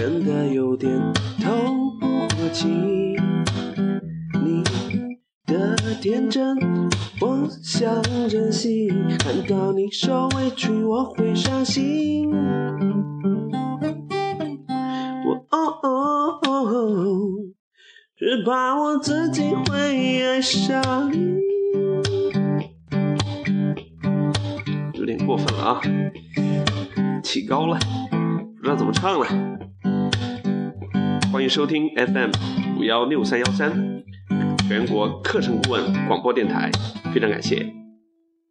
真的有点透不过气，你的天真我想珍惜，看到你受委屈我会伤心。我哦哦哦，只怕我自己会爱上你。有点过分了啊，起高了。不知道怎么唱了，欢迎收听 FM 五幺六三幺三，全国课程顾问广播电台，非常感谢。